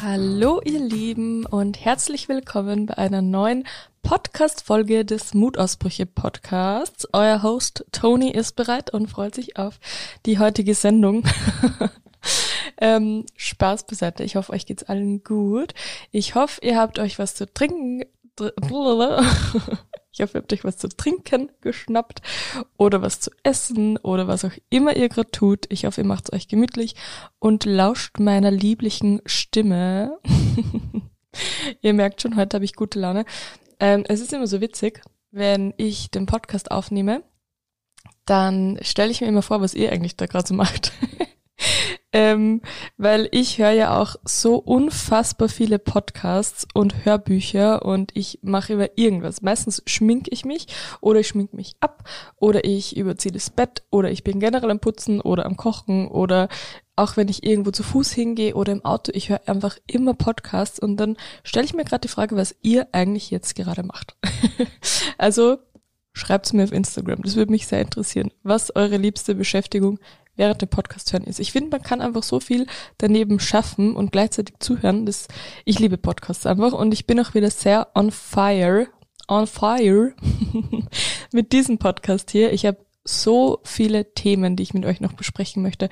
Hallo ihr Lieben und herzlich willkommen bei einer neuen Podcast-Folge des Mutausbrüche-Podcasts. Euer Host Tony ist bereit und freut sich auf die heutige Sendung. ähm, Spaß beiseite. Ich hoffe, euch geht's allen gut. Ich hoffe, ihr habt euch was zu trinken Ich hoffe, ihr habt euch was zu trinken geschnappt oder was zu essen oder was auch immer ihr gerade tut. Ich hoffe, ihr macht es euch gemütlich und lauscht meiner lieblichen Stimme. ihr merkt schon, heute habe ich gute Laune. Ähm, es ist immer so witzig, wenn ich den Podcast aufnehme, dann stelle ich mir immer vor, was ihr eigentlich da gerade so macht. ähm, weil ich höre ja auch so unfassbar viele Podcasts und Hörbücher und ich mache immer irgendwas. Meistens schminke ich mich oder ich schminke mich ab oder ich überziehe das Bett oder ich bin generell am Putzen oder am Kochen oder auch wenn ich irgendwo zu Fuß hingehe oder im Auto, ich höre einfach immer Podcasts und dann stelle ich mir gerade die Frage, was ihr eigentlich jetzt gerade macht. also schreibt's mir auf Instagram, das würde mich sehr interessieren, was eure liebste Beschäftigung während dem Podcast hören ist. Ich finde, man kann einfach so viel daneben schaffen und gleichzeitig zuhören. Das, ich liebe Podcasts einfach und ich bin auch wieder sehr on fire, on fire mit diesem Podcast hier. Ich habe so viele Themen, die ich mit euch noch besprechen möchte.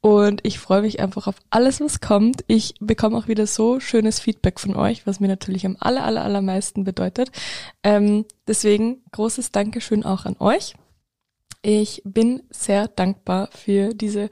Und ich freue mich einfach auf alles, was kommt. Ich bekomme auch wieder so schönes Feedback von euch, was mir natürlich am aller, aller, allermeisten bedeutet. Ähm, deswegen großes Dankeschön auch an euch. Ich bin sehr dankbar für diese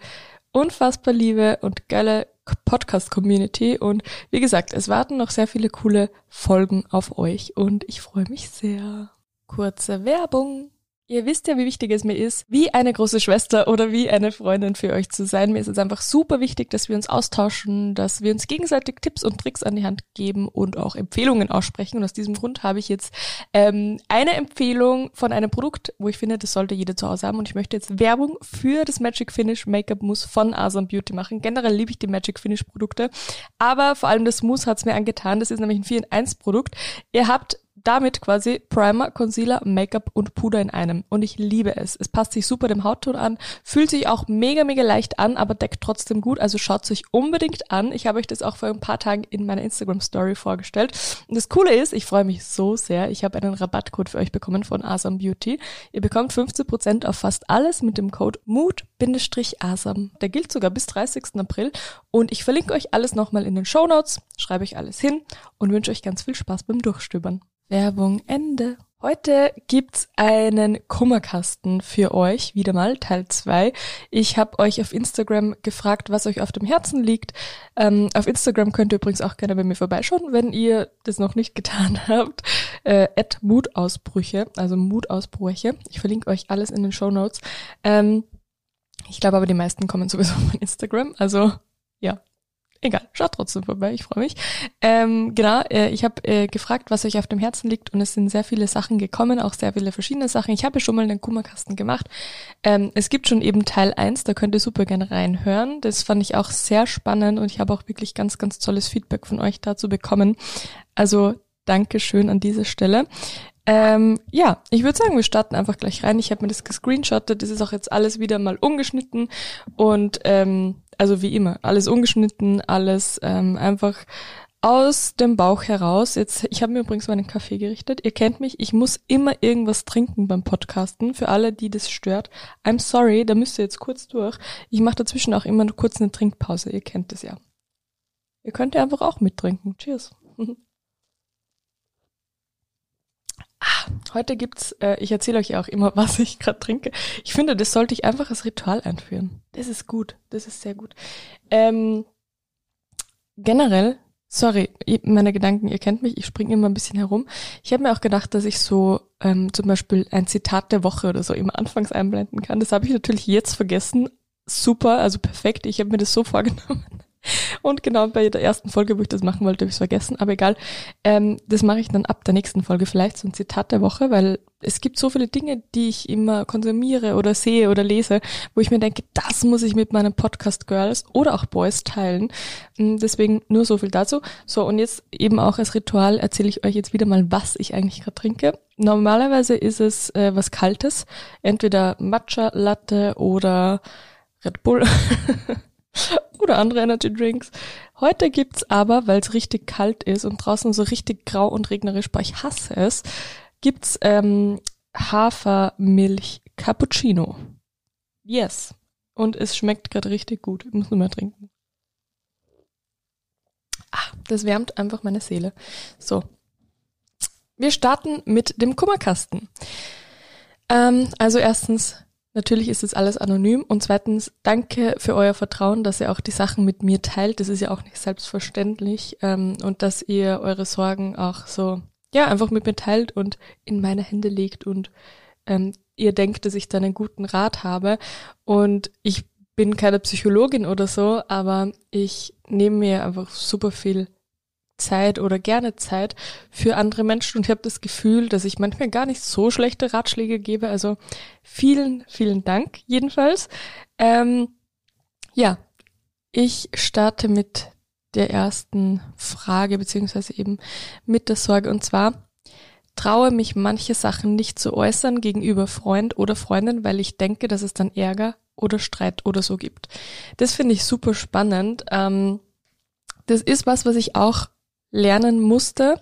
unfassbar liebe und geile Podcast-Community und wie gesagt, es warten noch sehr viele coole Folgen auf euch und ich freue mich sehr. Kurze Werbung. Ihr wisst ja, wie wichtig es mir ist, wie eine große Schwester oder wie eine Freundin für euch zu sein. Mir ist es einfach super wichtig, dass wir uns austauschen, dass wir uns gegenseitig Tipps und Tricks an die Hand geben und auch Empfehlungen aussprechen. Und aus diesem Grund habe ich jetzt ähm, eine Empfehlung von einem Produkt, wo ich finde, das sollte jeder zu Hause haben. Und ich möchte jetzt Werbung für das Magic Finish Make-up Mousse von Asam Beauty machen. Generell liebe ich die Magic Finish Produkte, aber vor allem das Mousse hat es mir angetan. Das ist nämlich ein 4 in 1 Produkt. Ihr habt damit quasi Primer, Concealer, Make-up und Puder in einem. Und ich liebe es. Es passt sich super dem Hautton an, fühlt sich auch mega, mega leicht an, aber deckt trotzdem gut. Also schaut sich unbedingt an. Ich habe euch das auch vor ein paar Tagen in meiner Instagram-Story vorgestellt. Und das Coole ist, ich freue mich so sehr. Ich habe einen Rabattcode für euch bekommen von Asam Beauty. Ihr bekommt 15% auf fast alles mit dem Code MUT-ASAM. Der gilt sogar bis 30. April. Und ich verlinke euch alles nochmal in den Show Notes, schreibe euch alles hin und wünsche euch ganz viel Spaß beim Durchstöbern. Werbung Ende. Heute gibt's einen Kummerkasten für euch, wieder mal Teil 2. Ich habe euch auf Instagram gefragt, was euch auf dem Herzen liegt. Ähm, auf Instagram könnt ihr übrigens auch gerne bei mir vorbeischauen, wenn ihr das noch nicht getan habt. Äh, Mutausbrüche, also Mutausbrüche. Ich verlinke euch alles in den Show Notes. Ähm, ich glaube aber, die meisten kommen sowieso von Instagram. Also ja, egal, schaut trotzdem vorbei, ich freue mich. Ähm, genau, äh, ich habe äh, gefragt, was euch auf dem Herzen liegt und es sind sehr viele Sachen gekommen, auch sehr viele verschiedene Sachen. Ich habe schon mal einen Kummerkasten gemacht. Ähm, es gibt schon eben Teil 1, da könnt ihr super gerne reinhören. Das fand ich auch sehr spannend und ich habe auch wirklich ganz, ganz tolles Feedback von euch dazu bekommen. Also danke schön an dieser Stelle. Ähm, ja, ich würde sagen, wir starten einfach gleich rein. Ich habe mir das gescreenshottet. Das ist auch jetzt alles wieder mal ungeschnitten und ähm, also wie immer, alles ungeschnitten, alles ähm, einfach aus dem Bauch heraus. Jetzt, ich habe mir übrigens meinen Kaffee gerichtet. Ihr kennt mich, ich muss immer irgendwas trinken beim Podcasten. Für alle, die das stört, I'm sorry, da müsst ihr jetzt kurz durch. Ich mache dazwischen auch immer kurz eine Trinkpause. Ihr kennt das ja. Ihr könnt ja einfach auch mittrinken. Cheers. Ah, heute gibt's, äh, ich erzähle euch ja auch immer, was ich gerade trinke. Ich finde, das sollte ich einfach als Ritual einführen. Das ist gut, das ist sehr gut. Ähm, generell, sorry, meine Gedanken, ihr kennt mich, ich springe immer ein bisschen herum. Ich habe mir auch gedacht, dass ich so ähm, zum Beispiel ein Zitat der Woche oder so immer anfangs einblenden kann. Das habe ich natürlich jetzt vergessen. Super, also perfekt. Ich habe mir das so vorgenommen. Und genau bei der ersten Folge, wo ich das machen wollte, habe ich es vergessen, aber egal. Ähm, das mache ich dann ab der nächsten Folge vielleicht, so ein Zitat der Woche, weil es gibt so viele Dinge, die ich immer konsumiere oder sehe oder lese, wo ich mir denke, das muss ich mit meinen Podcast-Girls oder auch Boys teilen. Mm, deswegen nur so viel dazu. So, und jetzt eben auch als Ritual erzähle ich euch jetzt wieder mal, was ich eigentlich gerade trinke. Normalerweise ist es äh, was Kaltes, entweder Matcha Latte oder Red Bull oder andere Energy Drinks. Heute gibt's aber, weil es richtig kalt ist und draußen so richtig grau und regnerisch, boah, ich hasse es, gibt's ähm, Hafermilch Cappuccino. Yes. Und es schmeckt gerade richtig gut. Ich muss nur mal trinken. Ah, das wärmt einfach meine Seele. So. Wir starten mit dem Kummerkasten. Ähm, also erstens, natürlich ist es alles anonym und zweitens, danke für euer Vertrauen, dass ihr auch die Sachen mit mir teilt. Das ist ja auch nicht selbstverständlich ähm, und dass ihr eure Sorgen auch so ja, einfach mit mir teilt und in meine Hände legt und ähm, ihr denkt, dass ich dann einen guten Rat habe. Und ich bin keine Psychologin oder so, aber ich nehme mir einfach super viel Zeit oder gerne Zeit für andere Menschen und ich habe das Gefühl, dass ich manchmal gar nicht so schlechte Ratschläge gebe. Also vielen, vielen Dank jedenfalls. Ähm, ja, ich starte mit der ersten Frage, beziehungsweise eben mit der Sorge. Und zwar, traue mich manche Sachen nicht zu äußern gegenüber Freund oder Freundin, weil ich denke, dass es dann Ärger oder Streit oder so gibt. Das finde ich super spannend. Ähm, das ist was, was ich auch lernen musste.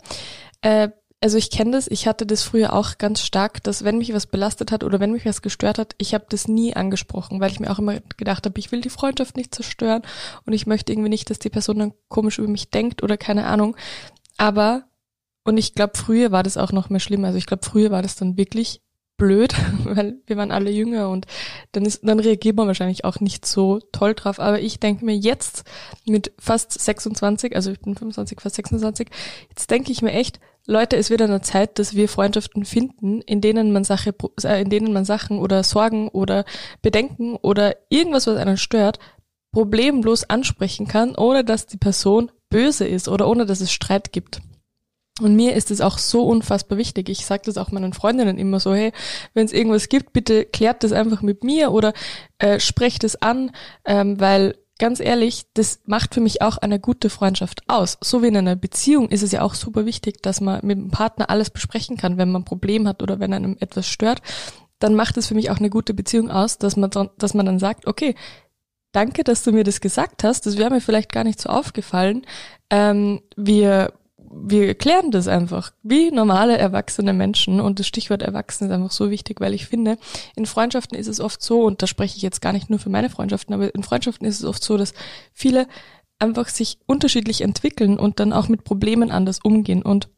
Äh, also ich kenne das, ich hatte das früher auch ganz stark, dass wenn mich was belastet hat oder wenn mich was gestört hat, ich habe das nie angesprochen, weil ich mir auch immer gedacht habe, ich will die Freundschaft nicht zerstören und ich möchte irgendwie nicht, dass die Person dann komisch über mich denkt oder keine Ahnung. Aber, und ich glaube, früher war das auch noch mehr schlimm. Also ich glaube, früher war das dann wirklich blöd, weil wir waren alle jünger und dann ist, dann reagiert man wahrscheinlich auch nicht so toll drauf. Aber ich denke mir jetzt mit fast 26, also ich bin 25, fast 26, jetzt denke ich mir echt, Leute, es wird an der Zeit, dass wir Freundschaften finden, in denen man Sache, äh, in denen man Sachen oder Sorgen oder Bedenken oder irgendwas, was einen stört, problemlos ansprechen kann, ohne dass die Person böse ist oder ohne dass es Streit gibt. Und mir ist es auch so unfassbar wichtig. Ich sage das auch meinen Freundinnen immer so, hey, wenn es irgendwas gibt, bitte klärt das einfach mit mir oder äh, sprecht es an, ähm, weil ganz ehrlich, das macht für mich auch eine gute Freundschaft aus. So wie in einer Beziehung ist es ja auch super wichtig, dass man mit dem Partner alles besprechen kann, wenn man ein Problem hat oder wenn einem etwas stört. Dann macht es für mich auch eine gute Beziehung aus, dass man, dann, dass man dann sagt, okay, danke, dass du mir das gesagt hast. Das wäre mir vielleicht gar nicht so aufgefallen. Ähm, wir wir klären das einfach wie normale erwachsene Menschen und das Stichwort erwachsen ist einfach so wichtig, weil ich finde, in Freundschaften ist es oft so und da spreche ich jetzt gar nicht nur für meine Freundschaften, aber in Freundschaften ist es oft so, dass viele einfach sich unterschiedlich entwickeln und dann auch mit Problemen anders umgehen und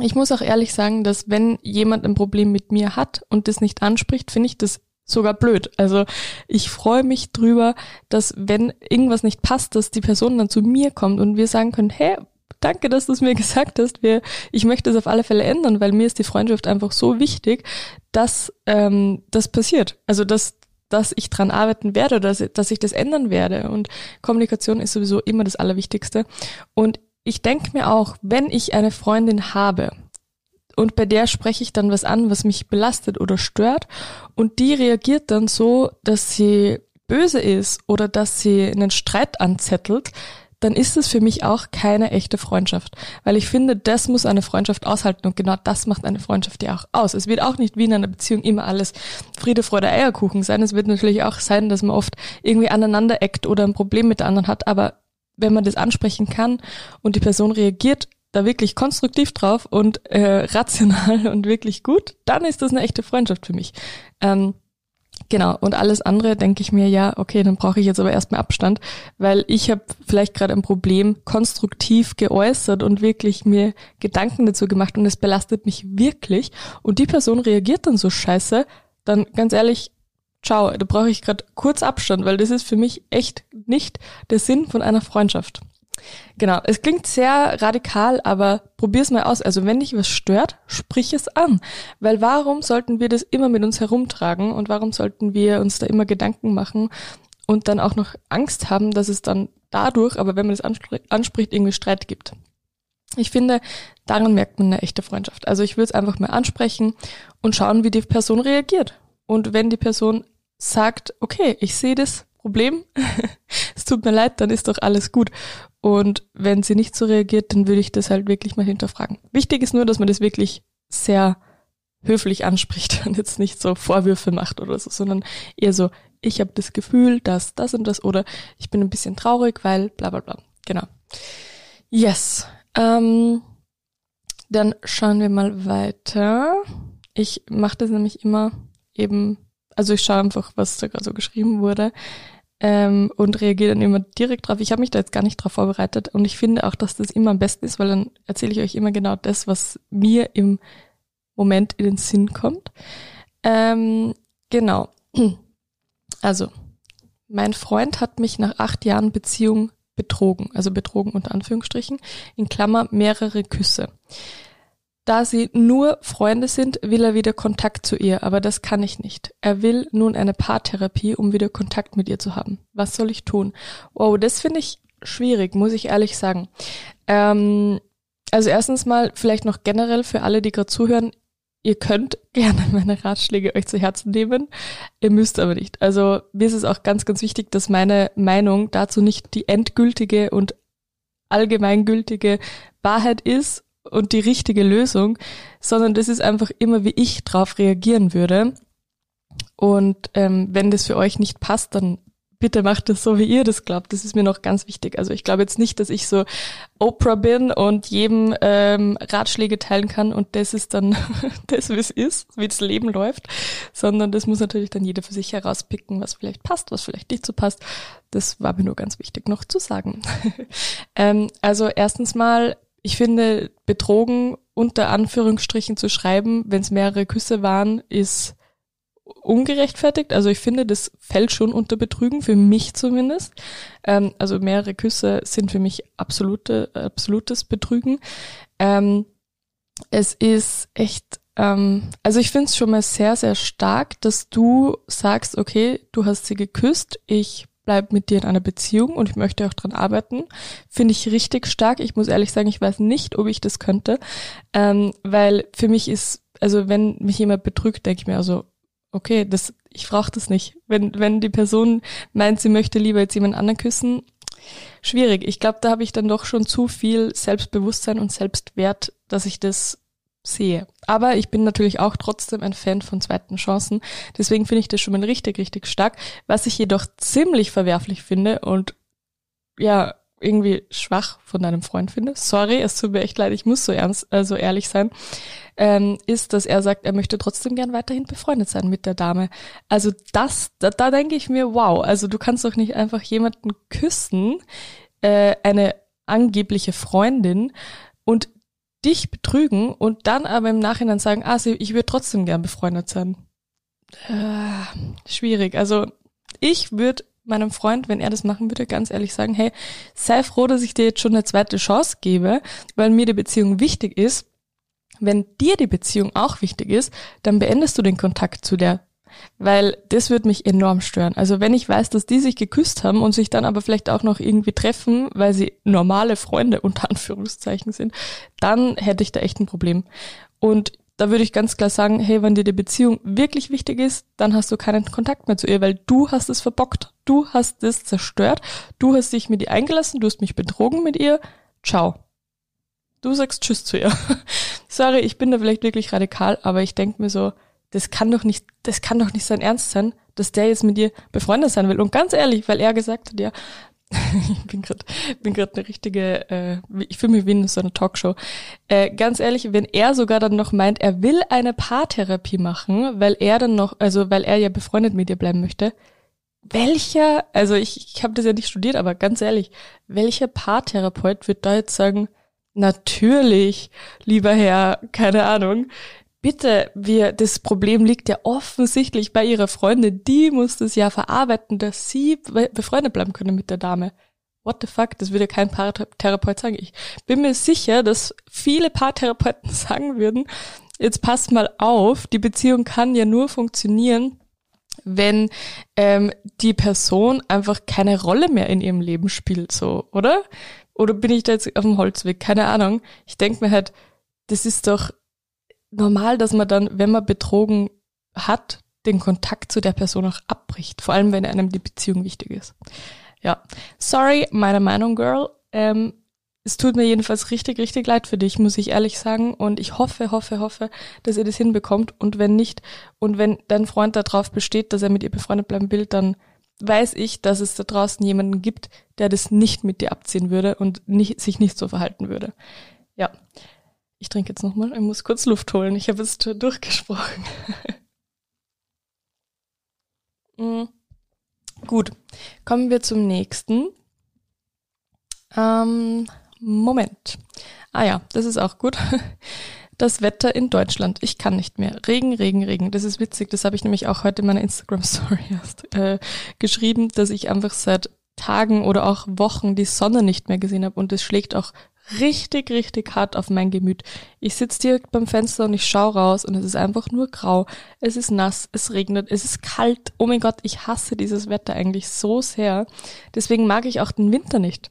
ich muss auch ehrlich sagen, dass wenn jemand ein Problem mit mir hat und das nicht anspricht, finde ich das sogar blöd. Also ich freue mich drüber, dass wenn irgendwas nicht passt, dass die Person dann zu mir kommt und wir sagen können, hey, danke, dass du es mir gesagt hast. Wir, ich möchte es auf alle Fälle ändern, weil mir ist die Freundschaft einfach so wichtig, dass ähm, das passiert. Also dass dass ich dran arbeiten werde, dass, dass ich das ändern werde. Und Kommunikation ist sowieso immer das Allerwichtigste. Und ich denke mir auch, wenn ich eine Freundin habe und bei der spreche ich dann was an, was mich belastet oder stört und die reagiert dann so, dass sie böse ist oder dass sie einen Streit anzettelt, dann ist es für mich auch keine echte Freundschaft. Weil ich finde, das muss eine Freundschaft aushalten und genau das macht eine Freundschaft ja auch aus. Es wird auch nicht wie in einer Beziehung immer alles Friede, Freude, Eierkuchen sein. Es wird natürlich auch sein, dass man oft irgendwie aneinander eckt oder ein Problem mit der anderen hat. Aber wenn man das ansprechen kann und die Person reagiert da wirklich konstruktiv drauf und äh, rational und wirklich gut, dann ist das eine echte Freundschaft für mich. Ähm, Genau, und alles andere denke ich mir, ja, okay, dann brauche ich jetzt aber erstmal Abstand, weil ich habe vielleicht gerade ein Problem konstruktiv geäußert und wirklich mir Gedanken dazu gemacht und es belastet mich wirklich und die Person reagiert dann so scheiße, dann ganz ehrlich, ciao, da brauche ich gerade kurz Abstand, weil das ist für mich echt nicht der Sinn von einer Freundschaft. Genau, es klingt sehr radikal, aber probier's mal aus. Also wenn dich was stört, sprich es an. Weil warum sollten wir das immer mit uns herumtragen und warum sollten wir uns da immer Gedanken machen und dann auch noch Angst haben, dass es dann dadurch, aber wenn man das anspricht, irgendwie Streit gibt. Ich finde, daran merkt man eine echte Freundschaft. Also ich würde es einfach mal ansprechen und schauen, wie die Person reagiert. Und wenn die Person sagt, okay, ich sehe das Problem, es tut mir leid, dann ist doch alles gut. Und wenn sie nicht so reagiert, dann würde ich das halt wirklich mal hinterfragen. Wichtig ist nur, dass man das wirklich sehr höflich anspricht und jetzt nicht so Vorwürfe macht oder so, sondern eher so, ich habe das Gefühl, dass das und das oder ich bin ein bisschen traurig, weil bla bla bla. Genau. Yes. Ähm, dann schauen wir mal weiter. Ich mache das nämlich immer eben, also ich schaue einfach, was da gerade so geschrieben wurde ähm, und reagiere dann immer direkt drauf. Ich habe mich da jetzt gar nicht drauf vorbereitet und ich finde auch, dass das immer am besten ist, weil dann erzähle ich euch immer genau das, was mir im Moment in den Sinn kommt. Ähm, genau. Also, mein Freund hat mich nach acht Jahren Beziehung betrogen, also betrogen unter Anführungsstrichen, in Klammer mehrere Küsse. Da sie nur Freunde sind, will er wieder Kontakt zu ihr, aber das kann ich nicht. Er will nun eine Paartherapie, um wieder Kontakt mit ihr zu haben. Was soll ich tun? Wow, das finde ich schwierig, muss ich ehrlich sagen. Ähm, also erstens mal vielleicht noch generell für alle, die gerade zuhören, ihr könnt gerne meine Ratschläge euch zu Herzen nehmen. Ihr müsst aber nicht. Also mir ist es auch ganz, ganz wichtig, dass meine Meinung dazu nicht die endgültige und allgemeingültige Wahrheit ist und die richtige Lösung, sondern das ist einfach immer, wie ich drauf reagieren würde. Und ähm, wenn das für euch nicht passt, dann bitte macht es so, wie ihr das glaubt. Das ist mir noch ganz wichtig. Also ich glaube jetzt nicht, dass ich so Oprah bin und jedem ähm, Ratschläge teilen kann und das ist dann das, wie es ist, wie das Leben läuft, sondern das muss natürlich dann jeder für sich herauspicken, was vielleicht passt, was vielleicht nicht so passt. Das war mir nur ganz wichtig noch zu sagen. ähm, also erstens mal, ich finde, betrogen unter Anführungsstrichen zu schreiben, wenn es mehrere Küsse waren, ist ungerechtfertigt. Also ich finde, das fällt schon unter Betrügen, für mich zumindest. Ähm, also mehrere Küsse sind für mich absolute, absolutes Betrügen. Ähm, es ist echt, ähm, also ich finde es schon mal sehr, sehr stark, dass du sagst, okay, du hast sie geküsst, ich bleib mit dir in einer Beziehung und ich möchte auch dran arbeiten. Finde ich richtig stark. Ich muss ehrlich sagen, ich weiß nicht, ob ich das könnte, ähm, weil für mich ist, also wenn mich jemand betrügt, denke ich mir also, okay, das, ich brauche das nicht. Wenn, wenn die Person meint, sie möchte lieber jetzt jemand anderen küssen, schwierig. Ich glaube, da habe ich dann doch schon zu viel Selbstbewusstsein und Selbstwert, dass ich das sehe. Aber ich bin natürlich auch trotzdem ein Fan von zweiten Chancen. Deswegen finde ich das schon mal richtig, richtig stark. Was ich jedoch ziemlich verwerflich finde und ja, irgendwie schwach von deinem Freund finde, sorry, es tut mir echt leid, ich muss so ernst, äh, so ehrlich sein, ähm, ist, dass er sagt, er möchte trotzdem gern weiterhin befreundet sein mit der Dame. Also das, da, da denke ich mir, wow, also du kannst doch nicht einfach jemanden küssen, äh, eine angebliche Freundin und dich betrügen und dann aber im Nachhinein sagen, ah, ich würde trotzdem gern befreundet sein. Äh, schwierig. Also ich würde meinem Freund, wenn er das machen würde, ganz ehrlich sagen, hey, sei froh, dass ich dir jetzt schon eine zweite Chance gebe, weil mir die Beziehung wichtig ist. Wenn dir die Beziehung auch wichtig ist, dann beendest du den Kontakt zu der weil das würde mich enorm stören. Also wenn ich weiß, dass die sich geküsst haben und sich dann aber vielleicht auch noch irgendwie treffen, weil sie normale Freunde unter Anführungszeichen sind, dann hätte ich da echt ein Problem. Und da würde ich ganz klar sagen, hey, wenn dir die Beziehung wirklich wichtig ist, dann hast du keinen Kontakt mehr zu ihr, weil du hast es verbockt. Du hast es zerstört. Du hast dich mit ihr eingelassen, du hast mich betrogen mit ihr. Ciao. Du sagst Tschüss zu ihr. Sorry, ich bin da vielleicht wirklich radikal, aber ich denke mir so, das kann doch nicht, das kann doch nicht sein Ernst sein, dass der jetzt mit dir befreundet sein will. Und ganz ehrlich, weil er gesagt hat, ja, ich bin gerade bin gerade eine richtige, äh, ich fühle mich wie in so einer Talkshow. Äh, ganz ehrlich, wenn er sogar dann noch meint, er will eine Paartherapie machen, weil er dann noch, also weil er ja befreundet mit dir bleiben möchte, welcher, also ich, ich habe das ja nicht studiert, aber ganz ehrlich, welcher Paartherapeut wird da jetzt sagen, natürlich, lieber Herr, keine Ahnung, bitte, wir, das Problem liegt ja offensichtlich bei ihrer Freundin. Die muss das ja verarbeiten, dass sie befreundet bleiben können mit der Dame. What the fuck? Das würde kein Paartherapeut sagen. Ich bin mir sicher, dass viele Paartherapeuten sagen würden, jetzt passt mal auf, die Beziehung kann ja nur funktionieren, wenn ähm, die Person einfach keine Rolle mehr in ihrem Leben spielt, so, oder? oder bin ich da jetzt auf dem Holzweg? Keine Ahnung. Ich denke mir halt, das ist doch normal, dass man dann, wenn man betrogen hat, den Kontakt zu der Person auch abbricht. Vor allem, wenn einem die Beziehung wichtig ist. Ja, sorry, meine Meinung, Girl. Ähm, es tut mir jedenfalls richtig, richtig leid für dich, muss ich ehrlich sagen. Und ich hoffe, hoffe, hoffe, dass ihr das hinbekommt. Und wenn nicht, und wenn dein Freund darauf besteht, dass er mit ihr befreundet bleiben will, dann weiß ich, dass es da draußen jemanden gibt, der das nicht mit dir abziehen würde und nicht, sich nicht so verhalten würde. Ja. Ich trinke jetzt nochmal. Ich muss kurz Luft holen. Ich habe jetzt durchgesprochen. mm. Gut. Kommen wir zum nächsten. Ähm, Moment. Ah ja, das ist auch gut. Das Wetter in Deutschland. Ich kann nicht mehr. Regen, Regen, Regen. Das ist witzig. Das habe ich nämlich auch heute in meiner Instagram-Story erst äh, geschrieben, dass ich einfach seit Tagen oder auch Wochen die Sonne nicht mehr gesehen habe und es schlägt auch richtig, richtig hart auf mein Gemüt. Ich sitze direkt beim Fenster und ich schaue raus und es ist einfach nur grau. Es ist nass, es regnet, es ist kalt. Oh mein Gott, ich hasse dieses Wetter eigentlich so sehr. Deswegen mag ich auch den Winter nicht.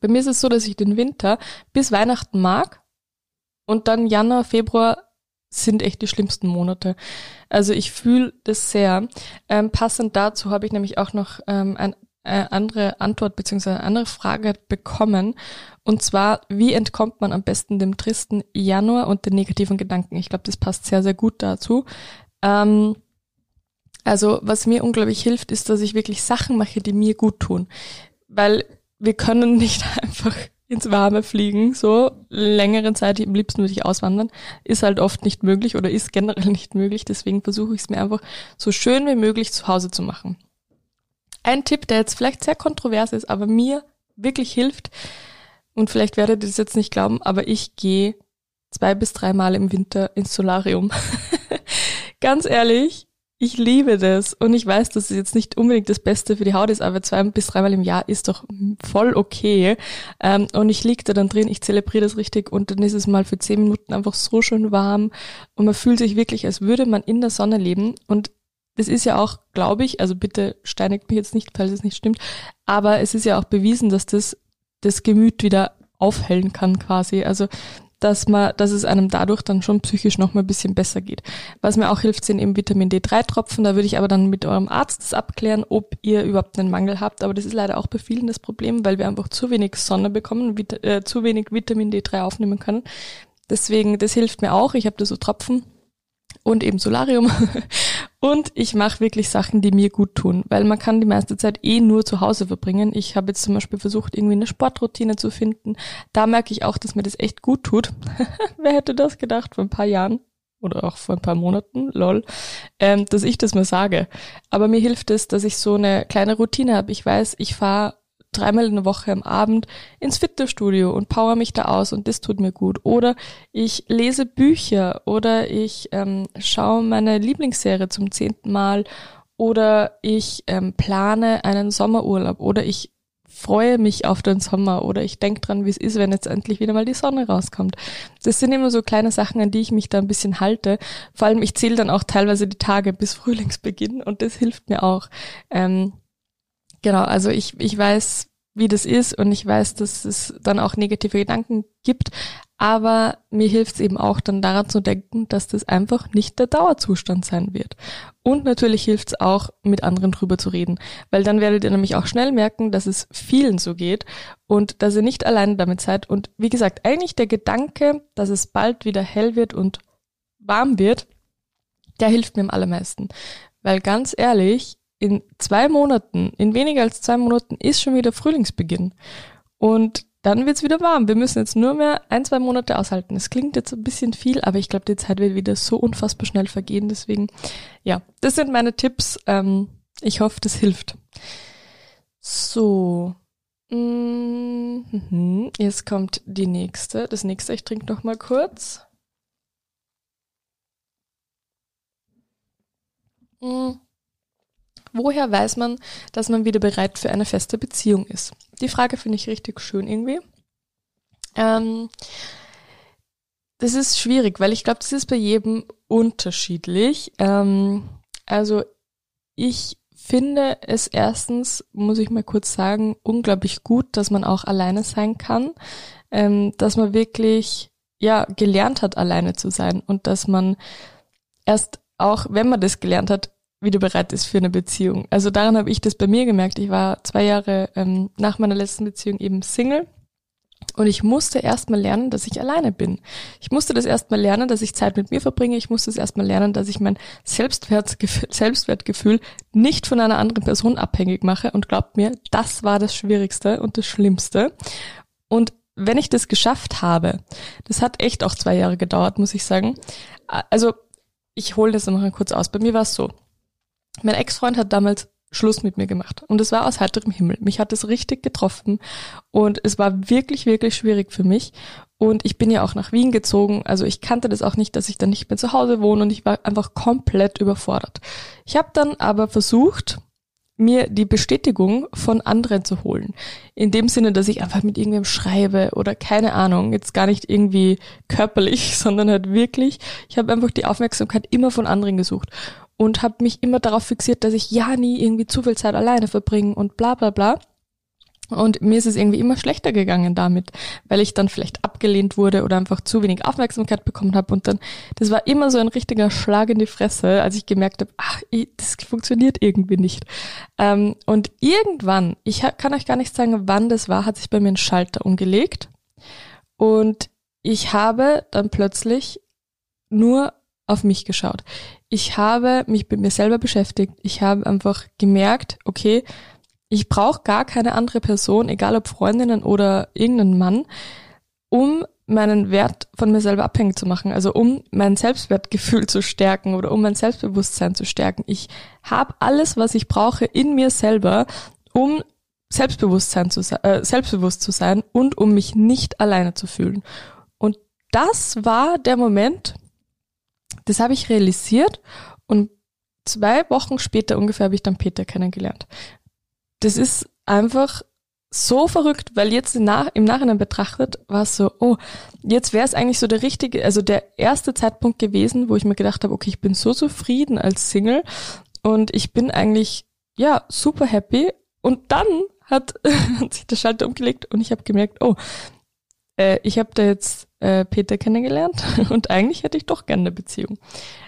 Bei mir ist es so, dass ich den Winter bis Weihnachten mag und dann Januar, Februar sind echt die schlimmsten Monate. Also ich fühle das sehr. Ähm, passend dazu habe ich nämlich auch noch ähm, ein, eine andere Antwort bzw. eine andere Frage bekommen. Und zwar, wie entkommt man am besten dem tristen Januar und den negativen Gedanken? Ich glaube, das passt sehr, sehr gut dazu. Ähm, also was mir unglaublich hilft, ist, dass ich wirklich Sachen mache, die mir gut tun. Weil wir können nicht einfach ins Warme fliegen, so längere Zeit, am liebsten würde ich auswandern, ist halt oft nicht möglich oder ist generell nicht möglich, deswegen versuche ich es mir einfach so schön wie möglich zu Hause zu machen. Ein Tipp, der jetzt vielleicht sehr kontrovers ist, aber mir wirklich hilft, und vielleicht werdet ihr das jetzt nicht glauben, aber ich gehe zwei bis dreimal im Winter ins Solarium. Ganz ehrlich, ich liebe das und ich weiß, dass es jetzt nicht unbedingt das Beste für die Haut ist, aber zwei bis dreimal im Jahr ist doch voll okay. Ähm, und ich liege da dann drin, ich zelebriere das richtig und dann ist es mal für zehn Minuten einfach so schön warm und man fühlt sich wirklich, als würde man in der Sonne leben. Und das ist ja auch, glaube ich, also bitte steinigt mich jetzt nicht, falls es nicht stimmt, aber es ist ja auch bewiesen, dass das das Gemüt wieder aufhellen kann quasi. Also dass man, dass es einem dadurch dann schon psychisch noch mal ein bisschen besser geht. Was mir auch hilft, sind eben Vitamin D3-Tropfen. Da würde ich aber dann mit eurem Arzt das abklären, ob ihr überhaupt einen Mangel habt. Aber das ist leider auch bei vielen das Problem, weil wir einfach zu wenig Sonne bekommen, äh, zu wenig Vitamin D3 aufnehmen können. Deswegen, das hilft mir auch. Ich habe da so Tropfen und eben Solarium. Und ich mache wirklich Sachen, die mir gut tun, weil man kann die meiste Zeit eh nur zu Hause verbringen. Ich habe jetzt zum Beispiel versucht, irgendwie eine Sportroutine zu finden. Da merke ich auch, dass mir das echt gut tut. Wer hätte das gedacht vor ein paar Jahren? Oder auch vor ein paar Monaten, lol, ähm, dass ich das mal sage. Aber mir hilft es, dass ich so eine kleine Routine habe. Ich weiß, ich fahre dreimal in der Woche am Abend ins Fitnessstudio und power mich da aus und das tut mir gut. Oder ich lese Bücher oder ich ähm, schaue meine Lieblingsserie zum zehnten Mal oder ich ähm, plane einen Sommerurlaub oder ich freue mich auf den Sommer oder ich denke dran, wie es ist, wenn jetzt endlich wieder mal die Sonne rauskommt. Das sind immer so kleine Sachen, an die ich mich da ein bisschen halte. Vor allem, ich zähle dann auch teilweise die Tage bis Frühlingsbeginn und das hilft mir auch. Ähm, Genau, also ich, ich weiß, wie das ist und ich weiß, dass es dann auch negative Gedanken gibt, aber mir hilft es eben auch dann daran zu denken, dass das einfach nicht der Dauerzustand sein wird. Und natürlich hilft es auch, mit anderen drüber zu reden, weil dann werdet ihr nämlich auch schnell merken, dass es vielen so geht und dass ihr nicht alleine damit seid. Und wie gesagt, eigentlich der Gedanke, dass es bald wieder hell wird und warm wird, der hilft mir am allermeisten. Weil ganz ehrlich, in zwei Monaten, in weniger als zwei Monaten ist schon wieder Frühlingsbeginn. Und dann wird's wieder warm. Wir müssen jetzt nur mehr ein, zwei Monate aushalten. Es klingt jetzt ein bisschen viel, aber ich glaube, die Zeit wird wieder so unfassbar schnell vergehen. Deswegen, ja, das sind meine Tipps. Ähm, ich hoffe, das hilft. So. Mhm. Jetzt kommt die nächste. Das nächste, ich trinke noch mal kurz. Mhm. Woher weiß man, dass man wieder bereit für eine feste Beziehung ist? Die Frage finde ich richtig schön irgendwie. Ähm, das ist schwierig, weil ich glaube, das ist bei jedem unterschiedlich. Ähm, also ich finde es erstens, muss ich mal kurz sagen, unglaublich gut, dass man auch alleine sein kann, ähm, dass man wirklich ja gelernt hat, alleine zu sein und dass man erst auch, wenn man das gelernt hat, wieder bereit ist für eine Beziehung. Also daran habe ich das bei mir gemerkt. Ich war zwei Jahre ähm, nach meiner letzten Beziehung eben Single und ich musste erstmal lernen, dass ich alleine bin. Ich musste das erstmal lernen, dass ich Zeit mit mir verbringe. Ich musste es erstmal lernen, dass ich mein Selbstwertgefühl, Selbstwertgefühl nicht von einer anderen Person abhängig mache. Und glaubt mir, das war das Schwierigste und das Schlimmste. Und wenn ich das geschafft habe, das hat echt auch zwei Jahre gedauert, muss ich sagen. Also, ich hole das noch mal kurz aus. Bei mir war es so. Mein Ex-Freund hat damals Schluss mit mir gemacht. Und es war aus heiterem Himmel. Mich hat es richtig getroffen und es war wirklich, wirklich schwierig für mich. Und ich bin ja auch nach Wien gezogen. Also ich kannte das auch nicht, dass ich dann nicht mehr zu Hause wohne und ich war einfach komplett überfordert. Ich habe dann aber versucht, mir die Bestätigung von anderen zu holen. In dem Sinne, dass ich einfach mit irgendwem schreibe oder keine Ahnung, jetzt gar nicht irgendwie körperlich, sondern halt wirklich, ich habe einfach die Aufmerksamkeit immer von anderen gesucht und habe mich immer darauf fixiert, dass ich ja nie irgendwie zu viel Zeit alleine verbringe und bla bla bla. Und mir ist es irgendwie immer schlechter gegangen damit, weil ich dann vielleicht abgelehnt wurde oder einfach zu wenig Aufmerksamkeit bekommen habe. Und dann, das war immer so ein richtiger Schlag in die Fresse, als ich gemerkt habe, ach, das funktioniert irgendwie nicht. Ähm, und irgendwann, ich kann euch gar nicht sagen, wann das war, hat sich bei mir ein Schalter umgelegt. Und ich habe dann plötzlich nur auf mich geschaut. Ich habe mich mit mir selber beschäftigt. Ich habe einfach gemerkt, okay, ich brauche gar keine andere Person, egal ob Freundinnen oder irgendeinen Mann, um meinen Wert von mir selber abhängig zu machen, also um mein Selbstwertgefühl zu stärken oder um mein Selbstbewusstsein zu stärken. Ich habe alles, was ich brauche in mir selber, um Selbstbewusstsein zu äh, selbstbewusst zu sein und um mich nicht alleine zu fühlen. Und das war der Moment, das habe ich realisiert und zwei Wochen später ungefähr habe ich dann Peter kennengelernt. Das ist einfach so verrückt, weil jetzt im, Nach im Nachhinein betrachtet war es so, oh, jetzt wäre es eigentlich so der richtige, also der erste Zeitpunkt gewesen, wo ich mir gedacht habe, okay, ich bin so zufrieden als Single und ich bin eigentlich ja super happy und dann hat, hat sich der Schalter umgelegt und ich habe gemerkt, oh, äh, ich habe da jetzt äh, Peter kennengelernt und eigentlich hätte ich doch gerne eine Beziehung.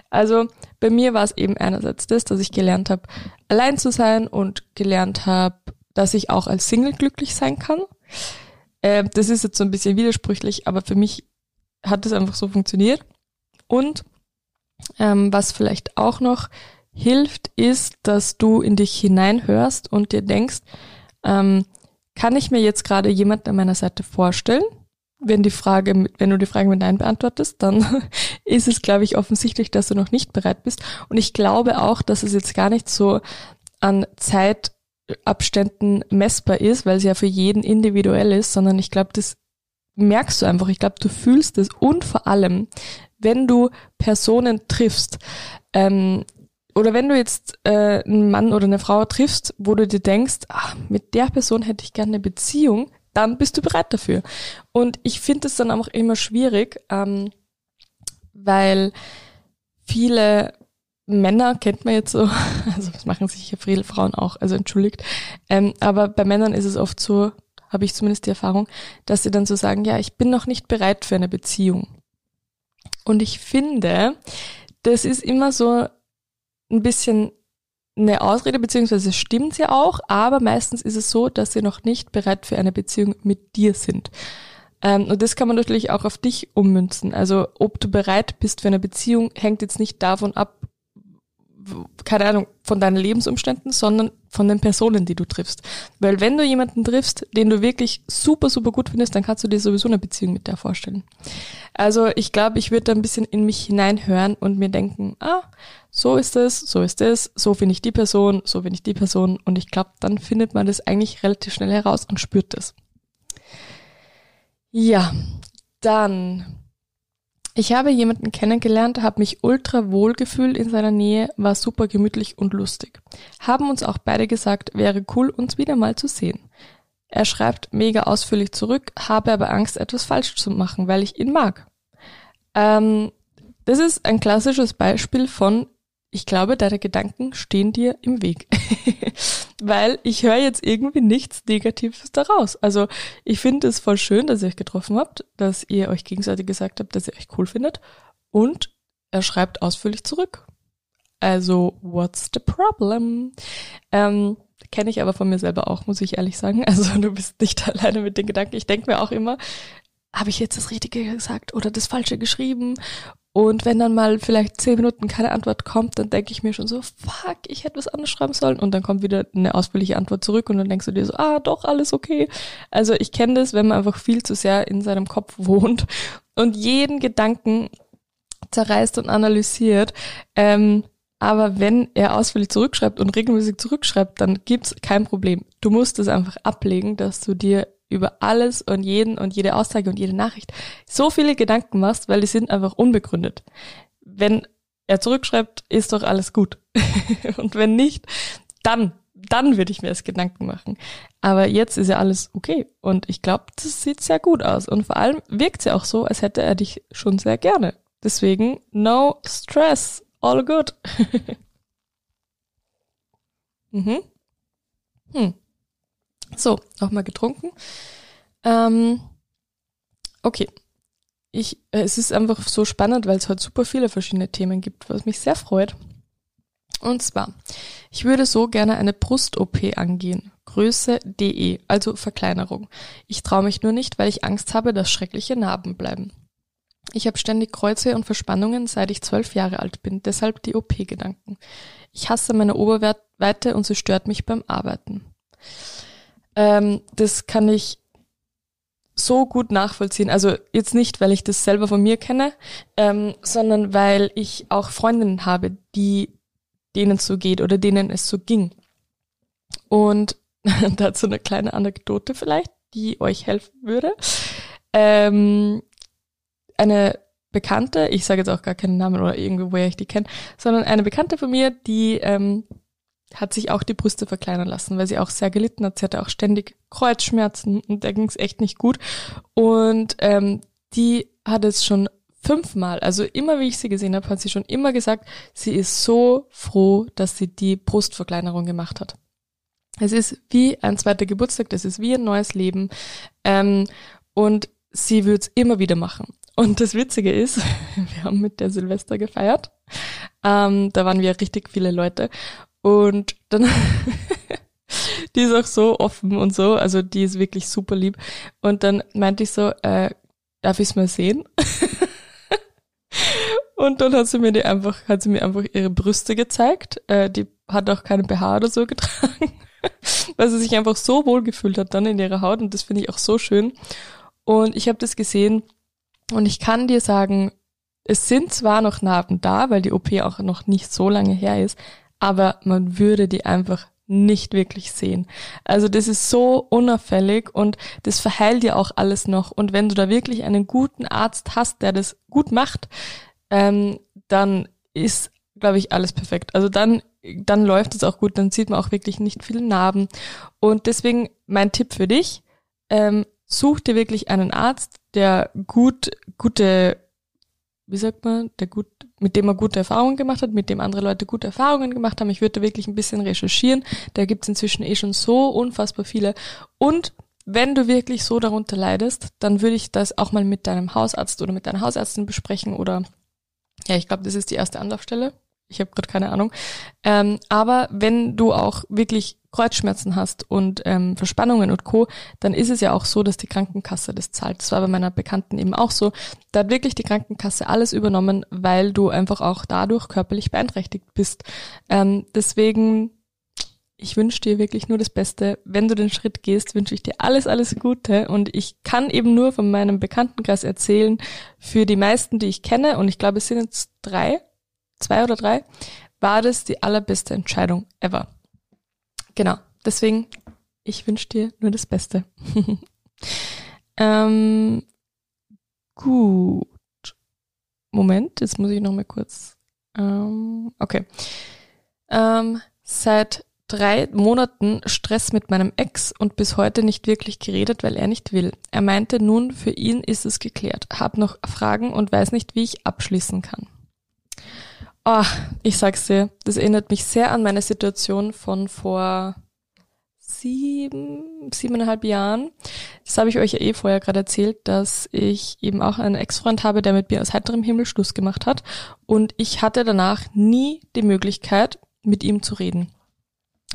Also bei mir war es eben einerseits das, dass ich gelernt habe, allein zu sein und gelernt habe, dass ich auch als Single glücklich sein kann. Äh, das ist jetzt so ein bisschen widersprüchlich, aber für mich hat es einfach so funktioniert. Und ähm, was vielleicht auch noch hilft, ist, dass du in dich hineinhörst und dir denkst, ähm, kann ich mir jetzt gerade jemanden an meiner Seite vorstellen? Wenn die Frage, wenn du die Frage mit Nein beantwortest, dann ist es, glaube ich, offensichtlich, dass du noch nicht bereit bist. Und ich glaube auch, dass es jetzt gar nicht so an Zeitabständen messbar ist, weil es ja für jeden individuell ist, sondern ich glaube, das merkst du einfach. Ich glaube, du fühlst es. Und vor allem, wenn du Personen triffst, ähm, oder wenn du jetzt äh, einen Mann oder eine Frau triffst, wo du dir denkst, ach, mit der Person hätte ich gerne eine Beziehung, dann bist du bereit dafür. Und ich finde es dann auch immer schwierig, ähm, weil viele Männer kennt man jetzt so, also das machen sich ja viele Frauen auch, also entschuldigt, ähm, aber bei Männern ist es oft so, habe ich zumindest die Erfahrung, dass sie dann so sagen, ja, ich bin noch nicht bereit für eine Beziehung. Und ich finde, das ist immer so ein bisschen eine Ausrede, beziehungsweise stimmt ja auch, aber meistens ist es so, dass sie noch nicht bereit für eine Beziehung mit dir sind. Ähm, und das kann man natürlich auch auf dich ummünzen. Also ob du bereit bist für eine Beziehung, hängt jetzt nicht davon ab, keine Ahnung, von deinen Lebensumständen, sondern von den Personen, die du triffst. Weil wenn du jemanden triffst, den du wirklich super, super gut findest, dann kannst du dir sowieso eine Beziehung mit der vorstellen. Also ich glaube, ich würde da ein bisschen in mich hineinhören und mir denken, ah, so ist es, so ist es, so finde ich die Person, so finde ich die Person und ich glaube, dann findet man das eigentlich relativ schnell heraus und spürt das. Ja, dann ich habe jemanden kennengelernt, habe mich ultra wohl gefühlt in seiner Nähe, war super gemütlich und lustig. Haben uns auch beide gesagt, wäre cool, uns wieder mal zu sehen. Er schreibt mega ausführlich zurück, habe aber Angst, etwas falsch zu machen, weil ich ihn mag. Ähm, das ist ein klassisches Beispiel von, ich glaube, deine Gedanken stehen dir im Weg. Weil ich höre jetzt irgendwie nichts Negatives daraus. Also ich finde es voll schön, dass ihr euch getroffen habt, dass ihr euch gegenseitig gesagt habt, dass ihr euch cool findet. Und er schreibt ausführlich zurück. Also, what's the problem? Ähm, Kenne ich aber von mir selber auch, muss ich ehrlich sagen. Also du bist nicht alleine mit den Gedanken. Ich denke mir auch immer, habe ich jetzt das Richtige gesagt oder das Falsche geschrieben? Und wenn dann mal vielleicht zehn Minuten keine Antwort kommt, dann denke ich mir schon so, fuck, ich hätte was anderes schreiben sollen. Und dann kommt wieder eine ausführliche Antwort zurück und dann denkst du dir so, ah, doch, alles okay. Also ich kenne das, wenn man einfach viel zu sehr in seinem Kopf wohnt und jeden Gedanken zerreißt und analysiert. Ähm, aber wenn er ausführlich zurückschreibt und regelmäßig zurückschreibt, dann gibt's kein Problem. Du musst es einfach ablegen, dass du dir über alles und jeden und jede Aussage und jede Nachricht so viele Gedanken machst, weil die sind einfach unbegründet. Wenn er zurückschreibt, ist doch alles gut. und wenn nicht, dann, dann würde ich mir das Gedanken machen. Aber jetzt ist ja alles okay. Und ich glaube, das sieht sehr gut aus. Und vor allem wirkt es ja auch so, als hätte er dich schon sehr gerne. Deswegen, no stress, all good. mhm. Hm. So, nochmal getrunken. Ähm, okay. Ich, äh, es ist einfach so spannend, weil es heute super viele verschiedene Themen gibt, was mich sehr freut. Und zwar, ich würde so gerne eine Brust-OP angehen. Größe DE, also Verkleinerung. Ich traue mich nur nicht, weil ich Angst habe, dass schreckliche Narben bleiben. Ich habe ständig Kreuze und Verspannungen, seit ich zwölf Jahre alt bin, deshalb die OP-Gedanken. Ich hasse meine Oberweite und sie stört mich beim Arbeiten. Ähm, das kann ich so gut nachvollziehen. Also jetzt nicht, weil ich das selber von mir kenne, ähm, sondern weil ich auch Freundinnen habe, die denen so geht oder denen es so ging. Und dazu eine kleine Anekdote vielleicht, die euch helfen würde. Ähm, eine Bekannte, ich sage jetzt auch gar keinen Namen oder irgendwo, woher ich die kenne, sondern eine Bekannte von mir, die ähm, hat sich auch die Brüste verkleinern lassen, weil sie auch sehr gelitten hat. Sie hatte auch ständig Kreuzschmerzen und da ging es echt nicht gut. Und ähm, die hat es schon fünfmal, also immer wie ich sie gesehen habe, hat sie schon immer gesagt, sie ist so froh, dass sie die Brustverkleinerung gemacht hat. Es ist wie ein zweiter Geburtstag, das ist wie ein neues Leben. Ähm, und sie wird es immer wieder machen. Und das Witzige ist, wir haben mit der Silvester gefeiert. Ähm, da waren wir richtig viele Leute. Und dann, die ist auch so offen und so, also die ist wirklich super lieb. Und dann meinte ich so, äh, darf ich es mal sehen? und dann hat sie mir die einfach, hat sie mir einfach ihre Brüste gezeigt. Äh, die hat auch keine BH oder so getragen, weil sie sich einfach so wohl gefühlt hat dann in ihrer Haut und das finde ich auch so schön. Und ich habe das gesehen und ich kann dir sagen, es sind zwar noch Narben da, weil die OP auch noch nicht so lange her ist, aber man würde die einfach nicht wirklich sehen. Also das ist so unauffällig und das verheilt ja auch alles noch. Und wenn du da wirklich einen guten Arzt hast, der das gut macht, ähm, dann ist, glaube ich, alles perfekt. Also dann, dann läuft es auch gut, dann sieht man auch wirklich nicht viele Narben. Und deswegen mein Tipp für dich, ähm, such dir wirklich einen Arzt, der gut, gute, wie sagt man, der gut mit dem er gute Erfahrungen gemacht hat, mit dem andere Leute gute Erfahrungen gemacht haben. Ich würde wirklich ein bisschen recherchieren. Da gibt's inzwischen eh schon so unfassbar viele. Und wenn du wirklich so darunter leidest, dann würde ich das auch mal mit deinem Hausarzt oder mit deiner Hausärztin besprechen oder ja, ich glaube, das ist die erste Anlaufstelle. Ich habe gerade keine Ahnung. Ähm, aber wenn du auch wirklich Kreuzschmerzen hast und ähm, Verspannungen und Co., dann ist es ja auch so, dass die Krankenkasse das zahlt. Das war bei meiner Bekannten eben auch so. Da hat wirklich die Krankenkasse alles übernommen, weil du einfach auch dadurch körperlich beeinträchtigt bist. Ähm, deswegen, ich wünsche dir wirklich nur das Beste. Wenn du den Schritt gehst, wünsche ich dir alles, alles Gute. Und ich kann eben nur von meinem Bekanntenkreis erzählen, für die meisten, die ich kenne, und ich glaube, es sind jetzt drei, zwei oder drei, war das die allerbeste Entscheidung ever. Genau. Deswegen, ich wünsche dir nur das Beste. ähm, gut. Moment, jetzt muss ich noch mal kurz. Ähm, okay. Ähm, seit drei Monaten Stress mit meinem Ex und bis heute nicht wirklich geredet, weil er nicht will. Er meinte nun, für ihn ist es geklärt. Hab noch Fragen und weiß nicht, wie ich abschließen kann. Oh, ich sag's dir, das erinnert mich sehr an meine Situation von vor sieben, siebeneinhalb Jahren. Das habe ich euch ja eh vorher gerade erzählt, dass ich eben auch einen Ex-Freund habe, der mit mir aus heiterem Himmel Schluss gemacht hat. Und ich hatte danach nie die Möglichkeit, mit ihm zu reden.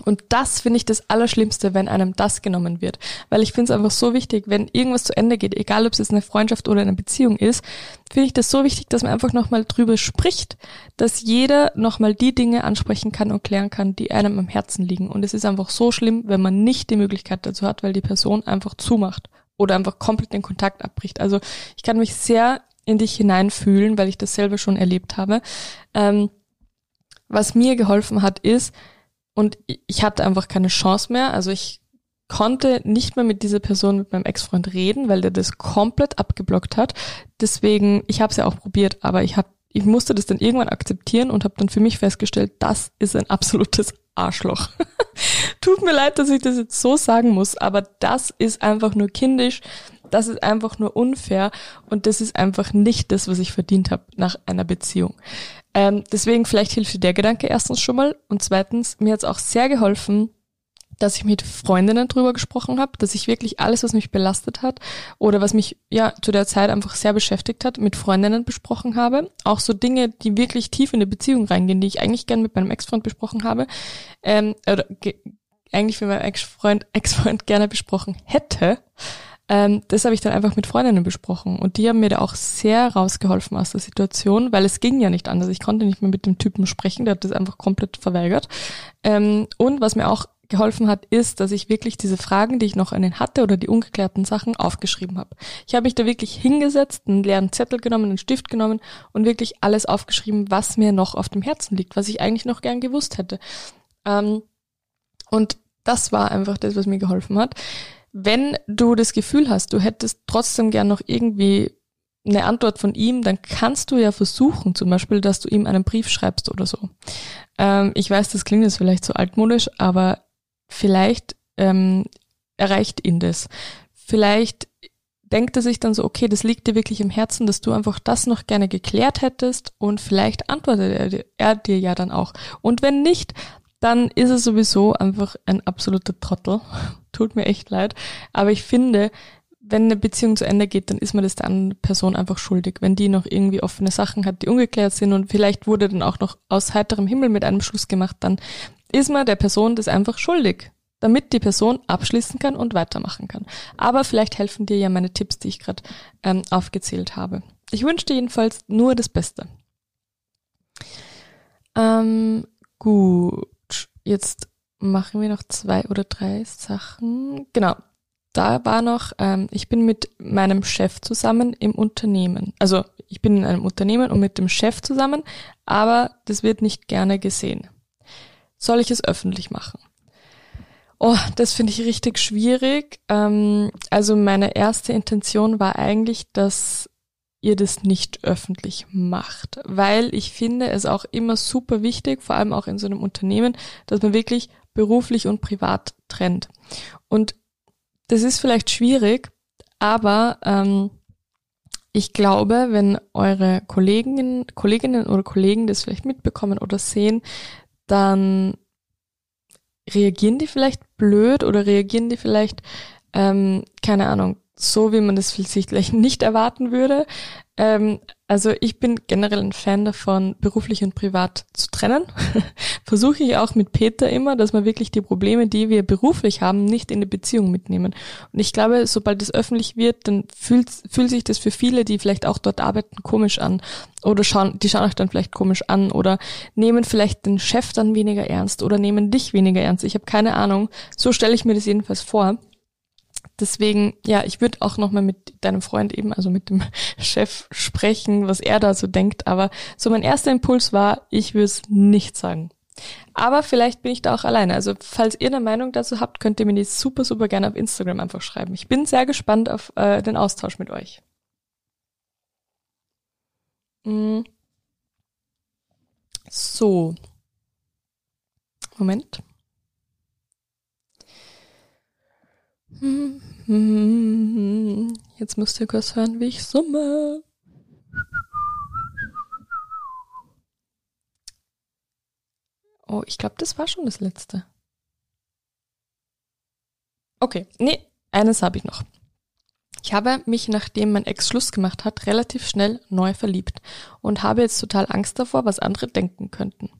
Und das finde ich das Allerschlimmste, wenn einem das genommen wird. Weil ich finde es einfach so wichtig, wenn irgendwas zu Ende geht, egal ob es jetzt eine Freundschaft oder eine Beziehung ist, finde ich das so wichtig, dass man einfach nochmal drüber spricht, dass jeder nochmal die Dinge ansprechen kann und klären kann, die einem am Herzen liegen. Und es ist einfach so schlimm, wenn man nicht die Möglichkeit dazu hat, weil die Person einfach zumacht oder einfach komplett den Kontakt abbricht. Also ich kann mich sehr in dich hineinfühlen, weil ich das selber schon erlebt habe. Ähm, was mir geholfen hat, ist, und ich hatte einfach keine Chance mehr. Also ich konnte nicht mehr mit dieser Person, mit meinem Ex-Freund reden, weil der das komplett abgeblockt hat. Deswegen, ich habe es ja auch probiert, aber ich hab, ich musste das dann irgendwann akzeptieren und habe dann für mich festgestellt, das ist ein absolutes Arschloch. Tut mir leid, dass ich das jetzt so sagen muss, aber das ist einfach nur kindisch, das ist einfach nur unfair und das ist einfach nicht das, was ich verdient habe nach einer Beziehung. Ähm, deswegen vielleicht hilft dir der Gedanke erstens schon mal und zweitens, mir hat es auch sehr geholfen, dass ich mit Freundinnen drüber gesprochen habe, dass ich wirklich alles, was mich belastet hat oder was mich ja zu der Zeit einfach sehr beschäftigt hat, mit Freundinnen besprochen habe. Auch so Dinge, die wirklich tief in eine Beziehung reingehen, die ich eigentlich gern mit meinem Ex-Freund besprochen habe, ähm, oder eigentlich mit meinem Ex-Freund Ex-Freund gerne besprochen hätte. Ähm, das habe ich dann einfach mit Freundinnen besprochen und die haben mir da auch sehr rausgeholfen aus der Situation, weil es ging ja nicht anders. Ich konnte nicht mehr mit dem Typen sprechen, der hat das einfach komplett verweigert. Ähm, und was mir auch geholfen hat, ist, dass ich wirklich diese Fragen, die ich noch an den hatte oder die ungeklärten Sachen aufgeschrieben habe. Ich habe mich da wirklich hingesetzt, einen leeren Zettel genommen, einen Stift genommen und wirklich alles aufgeschrieben, was mir noch auf dem Herzen liegt, was ich eigentlich noch gern gewusst hätte. Ähm, und das war einfach das, was mir geholfen hat wenn du das Gefühl hast, du hättest trotzdem gern noch irgendwie eine Antwort von ihm, dann kannst du ja versuchen, zum Beispiel, dass du ihm einen Brief schreibst oder so. Ähm, ich weiß, das klingt jetzt vielleicht so altmodisch, aber vielleicht ähm, erreicht ihn das. Vielleicht denkt er sich dann so, okay, das liegt dir wirklich im Herzen, dass du einfach das noch gerne geklärt hättest und vielleicht antwortet er, er dir ja dann auch. Und wenn nicht, dann ist er sowieso einfach ein absoluter Trottel. Tut mir echt leid. Aber ich finde, wenn eine Beziehung zu Ende geht, dann ist man das der anderen Person einfach schuldig. Wenn die noch irgendwie offene Sachen hat, die ungeklärt sind und vielleicht wurde dann auch noch aus heiterem Himmel mit einem Schluss gemacht, dann ist man der Person das einfach schuldig, damit die Person abschließen kann und weitermachen kann. Aber vielleicht helfen dir ja meine Tipps, die ich gerade ähm, aufgezählt habe. Ich wünsche dir jedenfalls nur das Beste. Ähm, gut. Jetzt machen wir noch zwei oder drei Sachen. Genau. Da war noch, ähm, ich bin mit meinem Chef zusammen im Unternehmen. Also ich bin in einem Unternehmen und mit dem Chef zusammen, aber das wird nicht gerne gesehen. Soll ich es öffentlich machen? Oh, das finde ich richtig schwierig. Ähm, also meine erste Intention war eigentlich, dass ihr das nicht öffentlich macht, weil ich finde es auch immer super wichtig, vor allem auch in so einem Unternehmen, dass man wirklich beruflich und privat trennt. Und das ist vielleicht schwierig, aber ähm, ich glaube, wenn eure Kolleginnen, Kolleginnen oder Kollegen das vielleicht mitbekommen oder sehen, dann reagieren die vielleicht blöd oder reagieren die vielleicht, ähm, keine Ahnung, so, wie man das vielleicht nicht erwarten würde. Ähm, also ich bin generell ein Fan davon, beruflich und privat zu trennen. Versuche ich auch mit Peter immer, dass wir wirklich die Probleme, die wir beruflich haben, nicht in die Beziehung mitnehmen. Und ich glaube, sobald es öffentlich wird, dann fühlt, fühlt sich das für viele, die vielleicht auch dort arbeiten, komisch an. Oder schauen, die schauen euch dann vielleicht komisch an oder nehmen vielleicht den Chef dann weniger ernst oder nehmen dich weniger ernst. Ich habe keine Ahnung. So stelle ich mir das jedenfalls vor. Deswegen, ja, ich würde auch nochmal mit deinem Freund eben, also mit dem Chef sprechen, was er da so denkt. Aber so mein erster Impuls war, ich würde es nicht sagen. Aber vielleicht bin ich da auch alleine. Also falls ihr eine Meinung dazu habt, könnt ihr mir die super, super gerne auf Instagram einfach schreiben. Ich bin sehr gespannt auf äh, den Austausch mit euch. Mm. So. Moment. Jetzt müsst ihr kurz hören, wie ich summe. Oh, ich glaube, das war schon das letzte. Okay, nee, eines habe ich noch. Ich habe mich, nachdem mein Ex Schluss gemacht hat, relativ schnell neu verliebt und habe jetzt total Angst davor, was andere denken könnten.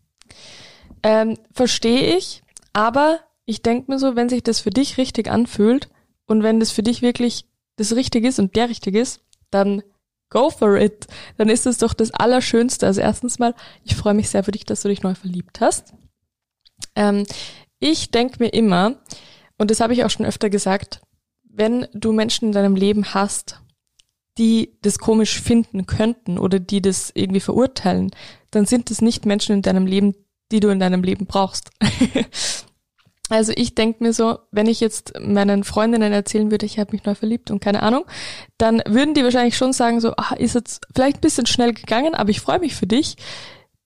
Ähm, Verstehe ich, aber ich denke mir so, wenn sich das für dich richtig anfühlt und wenn das für dich wirklich das Richtige ist und der Richtige ist, dann go for it. Dann ist es doch das Allerschönste. Also erstens mal, ich freue mich sehr für dich, dass du dich neu verliebt hast. Ähm, ich denke mir immer, und das habe ich auch schon öfter gesagt, wenn du Menschen in deinem Leben hast, die das komisch finden könnten oder die das irgendwie verurteilen, dann sind es nicht Menschen in deinem Leben, die du in deinem Leben brauchst. also ich denke mir so, wenn ich jetzt meinen Freundinnen erzählen würde, ich habe mich neu verliebt und keine Ahnung, dann würden die wahrscheinlich schon sagen so, ah, ist jetzt vielleicht ein bisschen schnell gegangen, aber ich freue mich für dich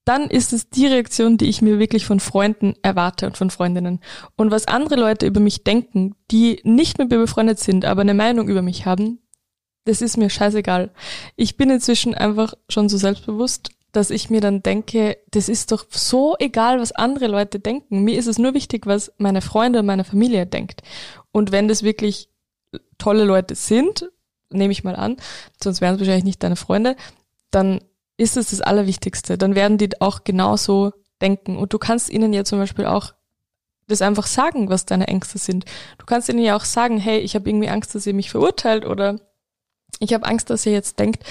dann ist es die Reaktion, die ich mir wirklich von Freunden erwarte und von Freundinnen. Und was andere Leute über mich denken, die nicht mit mir befreundet sind, aber eine Meinung über mich haben, das ist mir scheißegal. Ich bin inzwischen einfach schon so selbstbewusst, dass ich mir dann denke, das ist doch so egal, was andere Leute denken. Mir ist es nur wichtig, was meine Freunde und meine Familie denkt. Und wenn das wirklich tolle Leute sind, nehme ich mal an, sonst wären es wahrscheinlich nicht deine Freunde, dann ist es das Allerwichtigste. Dann werden die auch genauso denken. Und du kannst ihnen ja zum Beispiel auch das einfach sagen, was deine Ängste sind. Du kannst ihnen ja auch sagen, hey, ich habe irgendwie Angst, dass ihr mich verurteilt oder ich habe Angst, dass ihr jetzt denkt,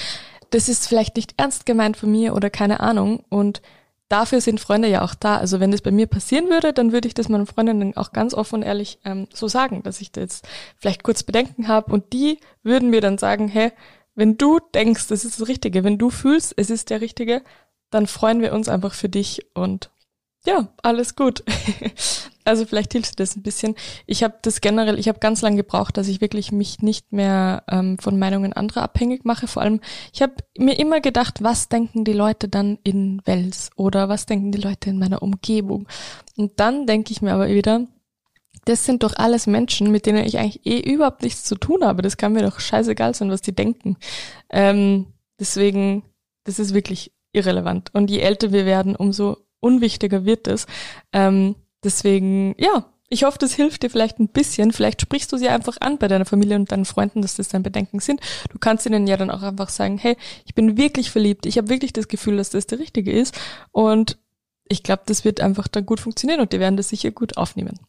das ist vielleicht nicht ernst gemeint von mir oder keine Ahnung. Und dafür sind Freunde ja auch da. Also wenn das bei mir passieren würde, dann würde ich das meinen Freundinnen auch ganz offen und ehrlich ähm, so sagen, dass ich da jetzt vielleicht kurz Bedenken habe und die würden mir dann sagen, hey, wenn du denkst, es ist das Richtige, wenn du fühlst, es ist der Richtige, dann freuen wir uns einfach für dich und ja, alles gut. also vielleicht hilft dir das ein bisschen. Ich habe das generell, ich habe ganz lange gebraucht, dass ich wirklich mich nicht mehr ähm, von Meinungen anderer abhängig mache. Vor allem, ich habe mir immer gedacht, was denken die Leute dann in Wels oder was denken die Leute in meiner Umgebung. Und dann denke ich mir aber wieder, das sind doch alles Menschen, mit denen ich eigentlich eh überhaupt nichts zu tun habe. Das kann mir doch scheißegal sein, was die denken. Ähm, deswegen, das ist wirklich irrelevant. Und je älter wir werden, umso unwichtiger wird es. Ähm, deswegen, ja, ich hoffe, das hilft dir vielleicht ein bisschen. Vielleicht sprichst du sie einfach an bei deiner Familie und deinen Freunden, dass das dein Bedenken sind. Du kannst ihnen ja dann auch einfach sagen, hey, ich bin wirklich verliebt. Ich habe wirklich das Gefühl, dass das der Richtige ist. Und ich glaube, das wird einfach dann gut funktionieren und die werden das sicher gut aufnehmen.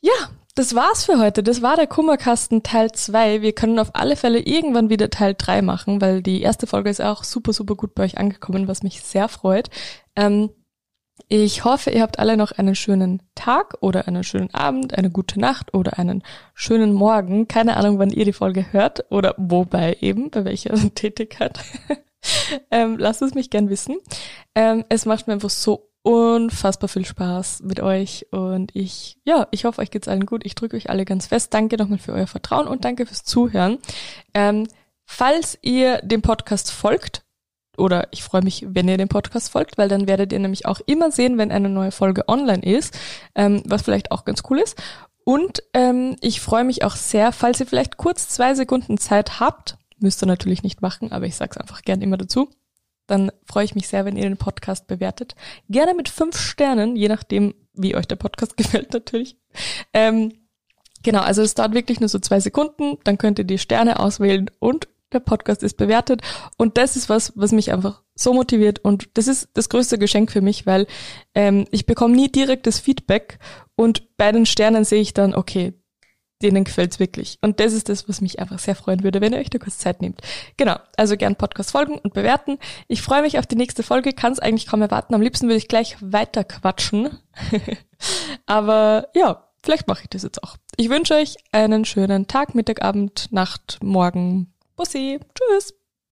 Ja, das war's für heute. Das war der Kummerkasten Teil 2. Wir können auf alle Fälle irgendwann wieder Teil 3 machen, weil die erste Folge ist auch super, super gut bei euch angekommen, was mich sehr freut. Ähm, ich hoffe, ihr habt alle noch einen schönen Tag oder einen schönen Abend, eine gute Nacht oder einen schönen Morgen. Keine Ahnung, wann ihr die Folge hört oder wobei eben, bei welcher Tätigkeit. ähm, lasst es mich gern wissen. Ähm, es macht mir einfach so unfassbar viel Spaß mit euch und ich, ja, ich hoffe, euch geht's allen gut. Ich drücke euch alle ganz fest. Danke nochmal für euer Vertrauen und danke fürs Zuhören. Ähm, falls ihr dem Podcast folgt, oder ich freue mich, wenn ihr dem Podcast folgt, weil dann werdet ihr nämlich auch immer sehen, wenn eine neue Folge online ist, ähm, was vielleicht auch ganz cool ist. Und ähm, ich freue mich auch sehr, falls ihr vielleicht kurz zwei Sekunden Zeit habt, müsst ihr natürlich nicht machen, aber ich sag's einfach gern immer dazu dann freue ich mich sehr, wenn ihr den Podcast bewertet. Gerne mit fünf Sternen, je nachdem, wie euch der Podcast gefällt natürlich. Ähm, genau, also es dauert wirklich nur so zwei Sekunden, dann könnt ihr die Sterne auswählen und der Podcast ist bewertet. Und das ist was, was mich einfach so motiviert und das ist das größte Geschenk für mich, weil ähm, ich bekomme nie direktes Feedback und bei den Sternen sehe ich dann, okay, denen gefällt's wirklich. Und das ist das, was mich einfach sehr freuen würde, wenn ihr euch da kurz Zeit nehmt. Genau, also gern Podcast folgen und bewerten. Ich freue mich auf die nächste Folge, kann es eigentlich kaum erwarten. Am liebsten würde ich gleich weiter quatschen. Aber ja, vielleicht mache ich das jetzt auch. Ich wünsche euch einen schönen Tag, Mittag, Abend, Nacht, Morgen. Bussi. Tschüss.